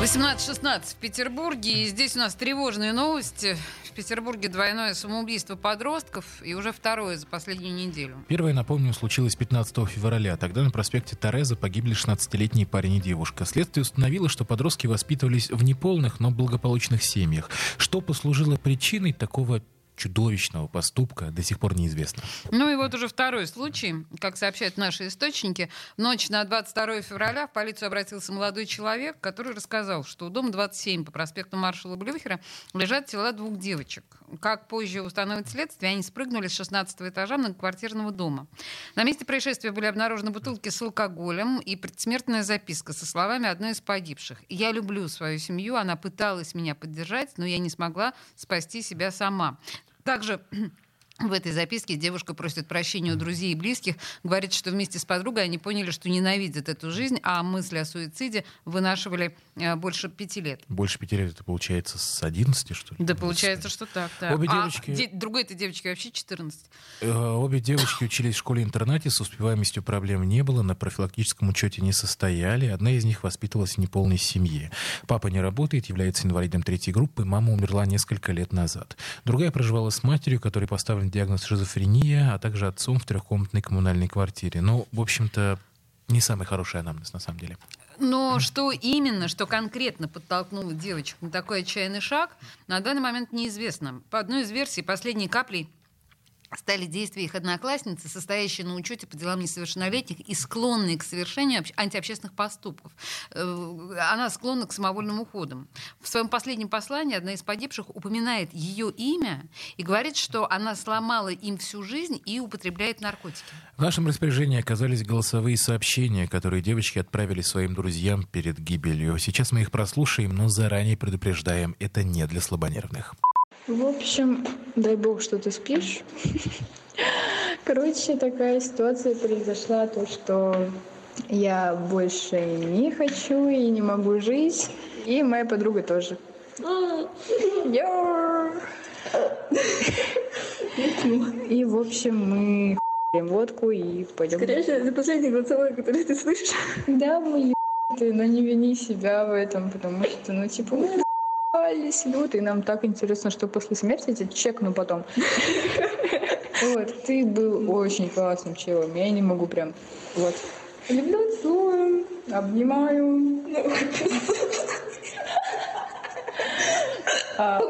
18.16 в Петербурге. И здесь у нас тревожные новости. В Петербурге двойное самоубийство подростков и уже второе за последнюю неделю. Первое, напомню, случилось 15 февраля. Тогда на проспекте Тореза погибли 16-летний парень и девушка. Следствие установило, что подростки воспитывались в неполных, но благополучных семьях. Что послужило причиной такого чудовищного поступка до сих пор неизвестно. Ну и вот уже второй случай. Как сообщают наши источники, ночь на 22 февраля в полицию обратился молодой человек, который рассказал, что у дома 27 по проспекту маршала Блюхера лежат тела двух девочек. Как позже установит следствие, они спрыгнули с 16 этажа многоквартирного дома. На месте происшествия были обнаружены бутылки с алкоголем и предсмертная записка со словами одной из погибших. «Я люблю свою семью, она пыталась меня поддержать, но я не смогла спасти себя сама». Также в этой записке девушка просит прощения у друзей и близких, говорит, что вместе с подругой они поняли, что ненавидят эту жизнь, а мысли о суициде вынашивали э, больше пяти лет. Больше пяти лет это получается с 11, что ли? Да, получается, что так, да. Обе а девочки... де- другой этой девочке вообще 14. Э, Обе девочки учились в школе-интернате, с успеваемостью проблем не было, на профилактическом учете не состояли. Одна из них воспитывалась в неполной семье. Папа не работает, является инвалидом третьей группы, мама умерла несколько лет назад. Другая проживала с матерью, которой поставлен диагноз шизофрения, а также отцом в трехкомнатной коммунальной квартире. Ну, в общем-то, не самый хороший анамнез на самом деле. Но что именно, что конкретно подтолкнуло девочек на такой отчаянный шаг, на данный момент неизвестно. По одной из версий, последней каплей стали действия их одноклассницы, состоящие на учете по делам несовершеннолетних и склонные к совершению обще- антиобщественных поступков. Э, Она склонна к самовольным уходам. В своем последнем послании одна из погибших упоминает ее имя и говорит, что она сломала им всю жизнь и употребляет наркотики. В нашем распоряжении оказались голосовые сообщения, которые девочки отправили своим друзьям перед гибелью. Сейчас мы их прослушаем, но заранее предупреждаем, это не для слабонервных. В общем, дай бог, что ты спишь. Короче, такая ситуация произошла, то, что я больше не хочу и не могу жить. И моя подруга тоже. И, в общем, мы хуярим водку и пойдем. Скорее это последний голосовой, который ты слышишь. Да, мы ебанутые, но не вини себя в этом, потому что, ну, типа, мы ебались, люто, и нам так интересно, что после смерти я чекну потом. Вот, ты был очень классным челом, я не могу прям, вот. Люблю, целую, обнимаю. А,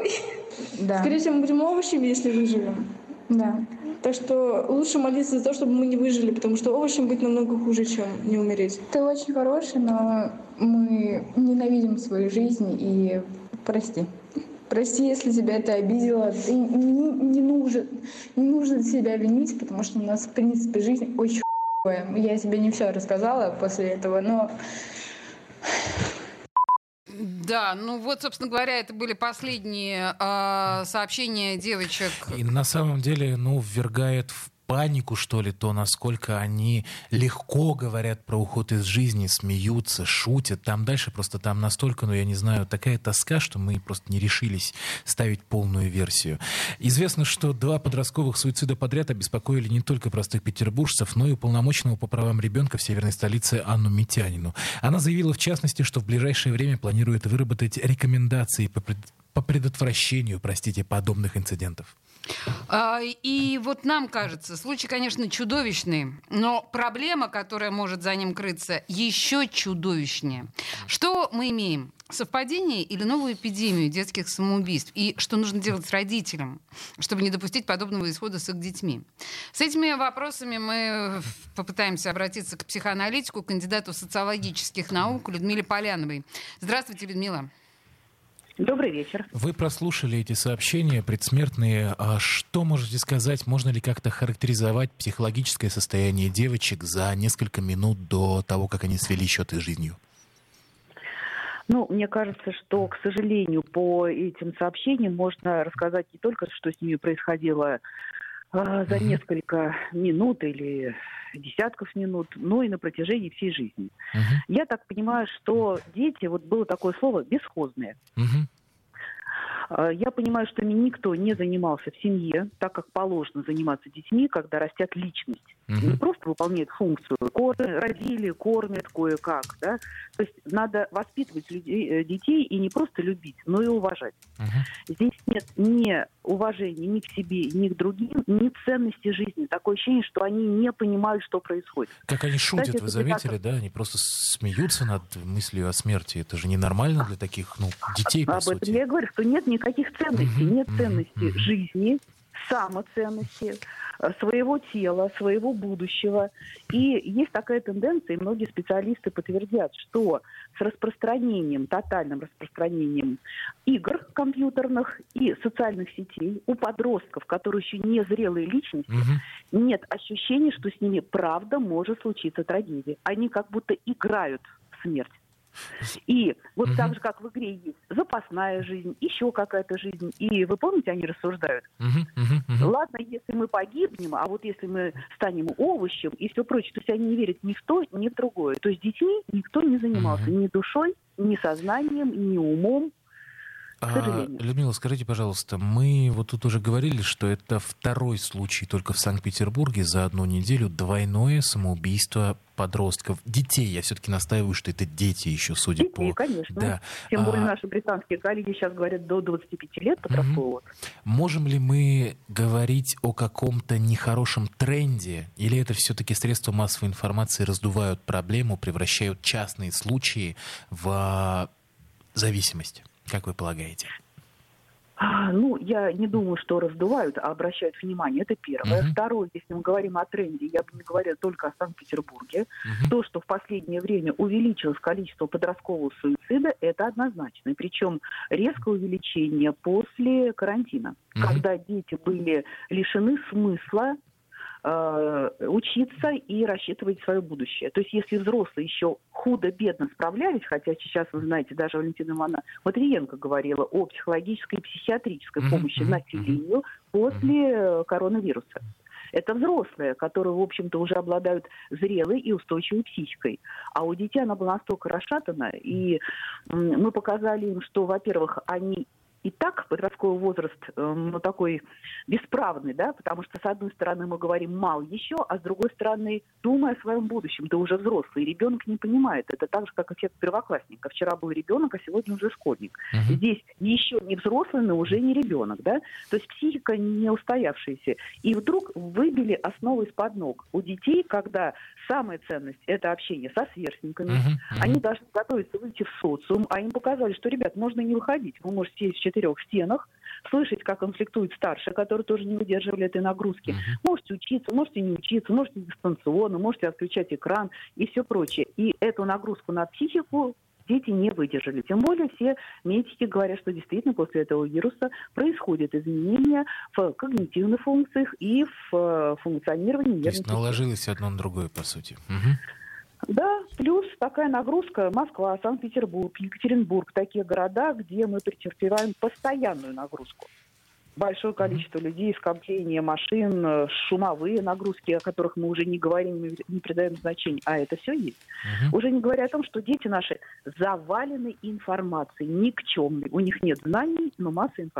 Да, Скорее всего, мы будем овощами, если выживем. да. Так что лучше молиться за то, чтобы мы не выжили, потому что овощем быть намного хуже, чем не умереть. Ты очень хороший, но мы ненавидим свою жизнь и прости. Прости, если тебя это обидело. Ты не, не нужен, не нужно себя винить, потому что у нас, в принципе, жизнь очень. Я тебе не все рассказала после этого, но Да, ну вот, собственно говоря, это были последние э, сообщения девочек. И на самом деле, ну, ввергает в панику, что ли, то, насколько они легко говорят про уход из жизни, смеются, шутят. Там дальше просто там настолько, ну, я не знаю, такая тоска, что мы просто не решились ставить полную версию. Известно, что два подростковых суицида подряд обеспокоили не только простых петербуржцев, но и уполномоченного по правам ребенка в северной столице Анну Митянину. Она заявила, в частности, что в ближайшее время планирует выработать рекомендации по по предотвращению, простите, подобных инцидентов. А, И вот нам кажется, случай, конечно, чудовищный, но проблема, которая может за ним крыться, еще чудовищнее. Что мы имеем? Совпадение или новую эпидемию детских самоубийств? И что нужно делать родителям, чтобы не допустить подобного исхода с их детьми? С этими вопросами мы попытаемся обратиться к психоаналитику, кандидату социологических наук Людмиле Поляновой. Здравствуйте, Людмила. Добрый вечер. Вы прослушали эти сообщения предсмертные. А что можете сказать? Можно ли как-то характеризовать психологическое состояние девочек за несколько минут до того, как они свели счеты с жизнью? Ну, мне кажется, что, к сожалению, по этим сообщениям можно рассказать не только, что с ними происходило за Мгм. несколько минут или десятков минут, но и на протяжении всей жизни. Мгм. Я так понимаю, что дети, вот было такое слово, бесхозные. Мгм. А, Я понимаю, что ими никто не занимался в семье, так как положено заниматься детьми, когда растят личность. Не Мгм. просто выполняют функцию. Кор- родили, кормят кое-как. Да? То есть надо воспитывать людей, э, детей и не просто любить, но и уважать. Мгм. Здесь нет ни уважения ни к себе, ни к другим, ни ценности жизни. Такое ощущение, что они не понимают, что происходит. Как они шутят, это вы заметили, да? Они просто смеются над мыслью о смерти. Это же ненормально для таких, ну, детей, по Об этом сути. я и говорю, что нет никаких ценностей. Нет ценности мгм. жизни, самоценности, э, своего тела, своего будущего. И есть такая тенденция, и многие специалисты подтвердят, что с распространением, тотальным распространением игр компьютерных и социальных сетей у подростков, которые еще не зрелые личности, Мгм. нет ощущения, что с ними правда может случиться трагедия. Они как будто играют в смерть. И вот Мгм. так же, как в игре есть запасная жизнь, еще какая-то жизнь. И вы помните, они рассуждают, Мгм. Мгм. Мгм. ладно, если мы погибнем, а вот если мы станем овощем и все прочее, то есть они не верят ни в то, ни в другое. То есть детьми никто не занимался Мгм. ни душой, ни сознанием, ни умом. А. Людмила, скажите, пожалуйста, мы вот тут уже говорили, что это второй случай только в Санкт-Петербурге за одну неделю двойное самоубийство подростков. Детей, я все-таки настаиваю, что это дети еще, судя Детей, по... конечно. Да. Тем более А, наши британские коллеги сейчас говорят до 25 лет возраста. Можем ли мы говорить о каком-то нехорошем тренде, или это все-таки средства массовой информации раздувают проблему, превращают частные случаи в а, зависимость? Как вы полагаете? А, Ну, я не думаю, что раздувают, а обращают внимание. Это первое. Мгм. Второе, если мы говорим о тренде, я бы не говорила только о Санкт-Петербурге. Мгм. То, что в последнее время увеличилось количество подросткового суицида, это однозначно. Причем резкое увеличение после карантина, Мгм. когда дети были лишены смысла э, учиться и рассчитывать свое будущее. То есть если взрослые еще худо-бедно справлялись, хотя сейчас, вы знаете, даже Валентина Ивановна Матвиенко говорила о психологической и психиатрической помощи мгм, населению после э, коронавируса. Это взрослые, которые, в общем-то, уже обладают зрелой и устойчивой психикой. А у детей она была настолько расшатана, и мы показали им, что, во-первых, они и так подростковый возраст э, ну, такой бесправный, да, потому что, с одной стороны, мы говорим мал еще, а с другой стороны, думая о своем будущем, ты уже взрослый, и ребенок не понимает. Это так же, как эффект первоклассника. Вчера был ребенок, а сегодня уже школьник. Мгм. Здесь еще не взрослый, но уже не ребенок, да? То есть психика не устоявшаяся. И вдруг выбили основу из-под ног. У детей, когда самая ценность – это общение со сверстниками, Мгм. Мгм. они должны готовиться выйти в социум, а им показали, что, ребят, можно не выходить. Вы можете в четырех стенах, слышать, как конфликтуют старшие, которые тоже не выдерживали этой нагрузки. Мгм. Можете учиться, можете не учиться, можете дистанционно, можете отключать экран и все прочее. И эту нагрузку на психику дети не выдержали. Тем более все медики говорят, что действительно после этого вируса происходят изменения в когнитивных функциях и в э, функционировании То нервной есть наложилось одно на другое, по сути. Мгм. Да, плюс такая нагрузка Москва, Санкт-Петербург, Екатеринбург, такие города, где мы претерпеваем постоянную нагрузку. Большое количество людей, скопление машин, э, шумовые нагрузки, о которых мы уже не говорим, не- придаем значения, а это все есть. Мгм. Уже не говоря о том, что дети наши завалены информацией, никчемной. У них нет знаний, но масса информации.